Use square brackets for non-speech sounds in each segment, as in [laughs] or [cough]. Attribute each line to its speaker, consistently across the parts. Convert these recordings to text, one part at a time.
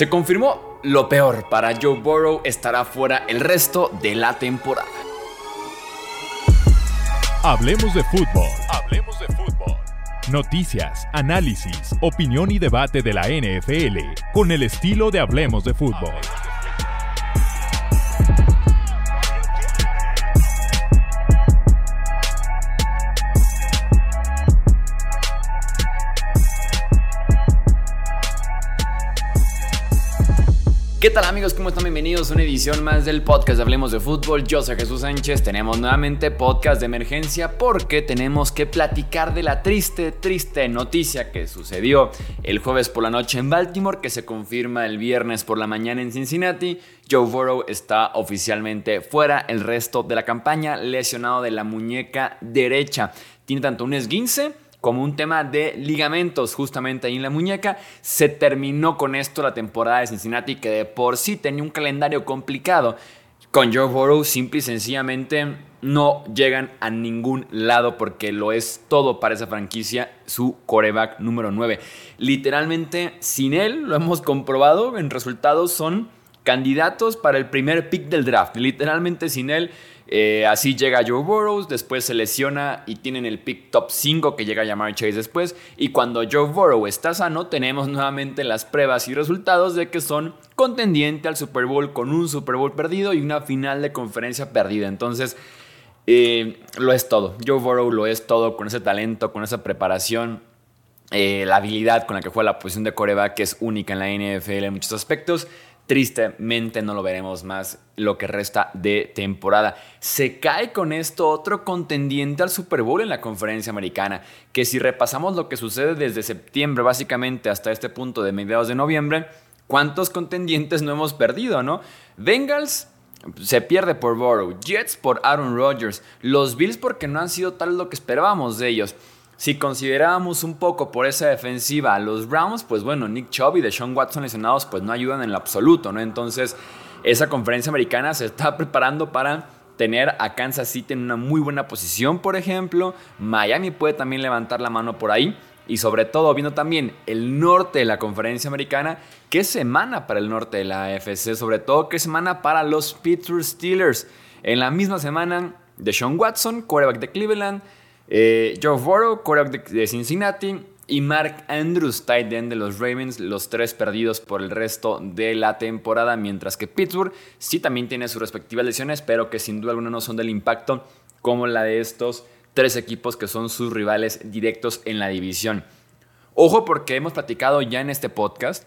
Speaker 1: Se confirmó lo peor para Joe Burrow estará fuera el resto de la temporada.
Speaker 2: Hablemos de fútbol. Hablemos de fútbol. Noticias, análisis, opinión y debate de la NFL con el estilo de Hablemos de fútbol.
Speaker 1: ¿Qué tal amigos? ¿Cómo están? Bienvenidos a una edición más del podcast de Hablemos de Fútbol. Yo soy Jesús Sánchez. Tenemos nuevamente podcast de emergencia porque tenemos que platicar de la triste, triste noticia que sucedió el jueves por la noche en Baltimore, que se confirma el viernes por la mañana en Cincinnati. Joe Burrow está oficialmente fuera el resto de la campaña, lesionado de la muñeca derecha. Tiene tanto un esguince como un tema de ligamentos justamente ahí en la muñeca. Se terminó con esto la temporada de Cincinnati que de por sí tenía un calendario complicado. Con Joe Burrow simple y sencillamente no llegan a ningún lado porque lo es todo para esa franquicia, su coreback número 9. Literalmente sin él, lo hemos comprobado, en resultados son candidatos para el primer pick del draft. Literalmente sin él eh, así llega Joe Burrow, después se lesiona y tienen el pick top 5 que llega a llamar Chase después. Y cuando Joe Burrow está sano, tenemos nuevamente las pruebas y resultados de que son contendiente al Super Bowl con un Super Bowl perdido y una final de conferencia perdida. Entonces, eh, lo es todo. Joe Burrow lo es todo con ese talento, con esa preparación. Eh, la habilidad con la que juega la posición de coreback que es única en la NFL en muchos aspectos. Tristemente no lo veremos más lo que resta de temporada. Se cae con esto otro contendiente al Super Bowl en la conferencia americana, que si repasamos lo que sucede desde septiembre básicamente hasta este punto de mediados de noviembre, ¿cuántos contendientes no hemos perdido, no? Bengals se pierde por Burrow, Jets por Aaron Rodgers, los Bills porque no han sido tal lo que esperábamos de ellos. Si considerábamos un poco por esa defensiva a los Browns, pues bueno, Nick Chubb y Deshaun Watson lesionados pues no ayudan en lo absoluto, ¿no? Entonces, esa conferencia americana se está [laughs] preparando para tener a Kansas City en una muy buena posición, por ejemplo. Miami puede también levantar la mano por ahí. Y sobre todo, viendo también el norte de la conferencia americana, qué semana para el norte de la AFC, sobre todo qué semana para los Pittsburgh Steelers. En la misma semana, Deshaun Watson, quarterback de Cleveland, eh, Joe Burrow, quarterback de, Cincinnati, y Mark Andrews, tight end de los Ravens, los tres perdidos por el resto de la temporada, mientras que Pittsburgh sí también tiene sus respectivas lesiones, pero que sin duda alguna no son del impacto como la de estos tres equipos que son sus rivales directos en la división. Ojo porque hemos platicado ya en este podcast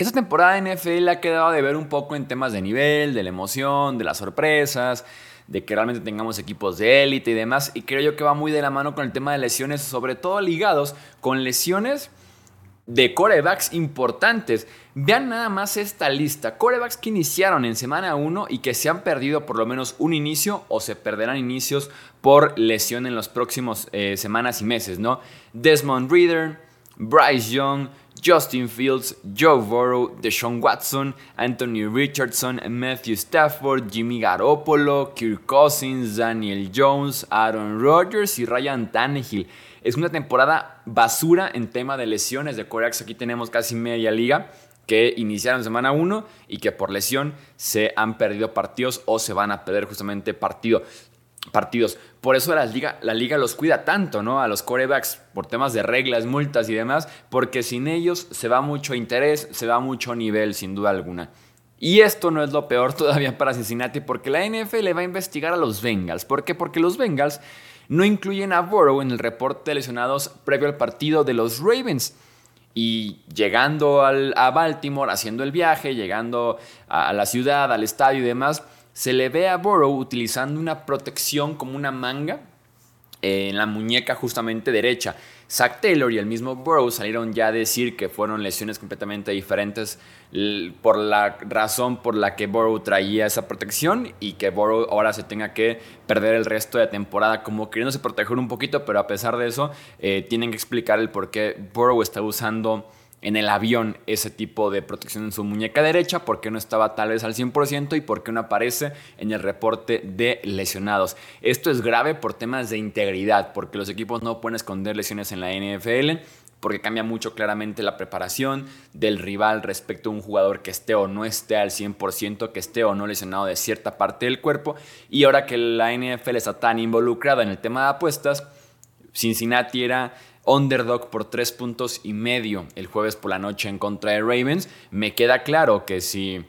Speaker 1: que esta temporada de NFL ha quedado de ver un poco en temas de nivel, de la emoción, de las sorpresas, de que realmente tengamos equipos de élite y demás. Y creo yo que va muy de la mano con el tema de lesiones, sobre todo ligados con lesiones de corebacks importantes. Vean nada más esta lista. Corebacks que iniciaron en semana 1 y que se han perdido por lo menos un inicio o se perderán inicios por lesión en los próximos eh, semanas y meses, ¿no? Desmond Reader, Bryce Young, Justin Fields, Joe Burrow, Deshaun Watson, Anthony Richardson, Matthew Stafford, Jimmy Garoppolo, Kirk Cousins, Daniel Jones, Aaron Rodgers y Ryan Tannehill. Es una temporada basura en tema de lesiones de Coreax. Aquí tenemos casi media liga que iniciaron semana 1 y que por lesión se han perdido partidos o se van a perder justamente partido partidos. Por eso la liga, la liga los cuida tanto, ¿no? A los corebacks por temas de reglas, multas y demás, porque sin ellos se va mucho interés, se va mucho nivel, sin duda alguna. Y esto no es lo peor [laughs] todavía para Cincinnati, porque la NFL va a investigar a los Bengals. ¿Por qué? Porque los Bengals no incluyen a Burrow en el reporte de lesionados previo al partido de los Ravens. Y llegando a Baltimore, haciendo el viaje, llegando a la ciudad, al estadio y demás, se le ve a Burrow utilizando una protección como una manga en la muñeca justamente derecha. Zach Taylor y el mismo Burrow salieron ya a decir que fueron lesiones completamente diferentes por la razón por la que Burrow traía esa protección y que Burrow ahora se tenga que perder el resto de la temporada como queriéndose proteger un poquito, pero a pesar de eso eh, tienen que explicar el por qué Burrow está usando en el avión ese tipo de protección en su muñeca derecha, porque no estaba tal vez al 100% y porque no aparece en el reporte de lesionados. Esto es grave por temas de integridad, porque los equipos no pueden esconder lesiones en la NFL. porque cambia mucho claramente la preparación del rival respecto a un jugador que esté o no esté al 100%, que esté o no lesionado de cierta parte del cuerpo. Y ahora que la NFL está tan involucrada en el tema de apuestas, Cincinnati era underdog por tres puntos y medio el jueves por la noche en contra de Ravens. Me queda claro que si,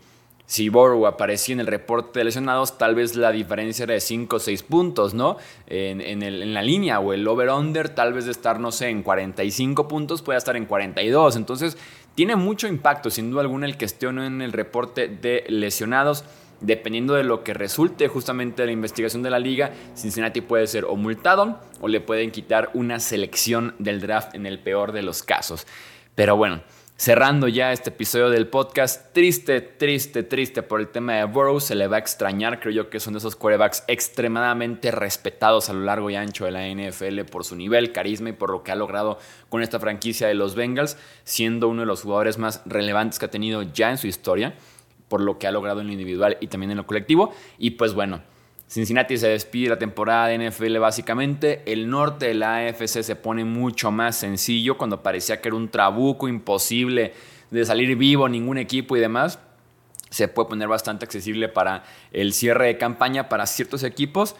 Speaker 1: si aparecía en el reporte de lesionados, tal vez la diferencia era de 5 o 6 puntos, ¿no? En, en, la línea o el over-under, tal vez de estar, no sé, en 45 puntos, puede estar en 42. Entonces, tiene mucho impacto, sin duda alguna, el que esté en el reporte de lesionados dependiendo de lo que resulte justamente de la investigación de la liga, Cincinnati puede ser o multado o le pueden quitar una selección del draft en el peor de los casos. Pero bueno, cerrando ya este episodio del podcast, triste, triste, triste por el tema de Burrow, se le va a extrañar, creo yo que son de esos quarterbacks extremadamente respetados a lo largo y ancho de la NFL por su nivel, carisma y por lo que ha logrado con esta franquicia de los Bengals, siendo uno de los jugadores más relevantes que ha tenido ya en su historia por lo que ha logrado en lo individual y también en lo colectivo. Y pues bueno, Cincinnati se despide la temporada de NFL básicamente. El norte de la AFC se pone mucho más sencillo cuando parecía que era un trabuco imposible de salir vivo ningún equipo y demás. Se puede poner bastante accesible para el cierre de campaña para ciertos equipos.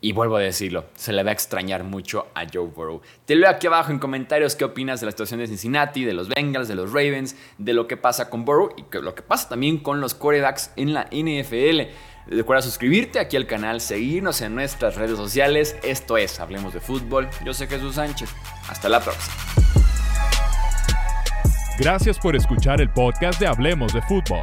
Speaker 1: Y vuelvo a decirlo, se le va a extrañar mucho a Joe Burrow. Te leo aquí abajo en comentarios qué opinas de la situación de Cincinnati, de los Bengals, de los Ravens, de lo que pasa con Burrow y lo que pasa también con los quarterbacks en la NFL. Recuerda suscribirte aquí al canal, seguirnos en nuestras redes sociales. Esto es Hablemos de Fútbol. Yo soy Jesús Sánchez. Hasta la próxima.
Speaker 2: Gracias por escuchar el podcast de Hablemos de Fútbol.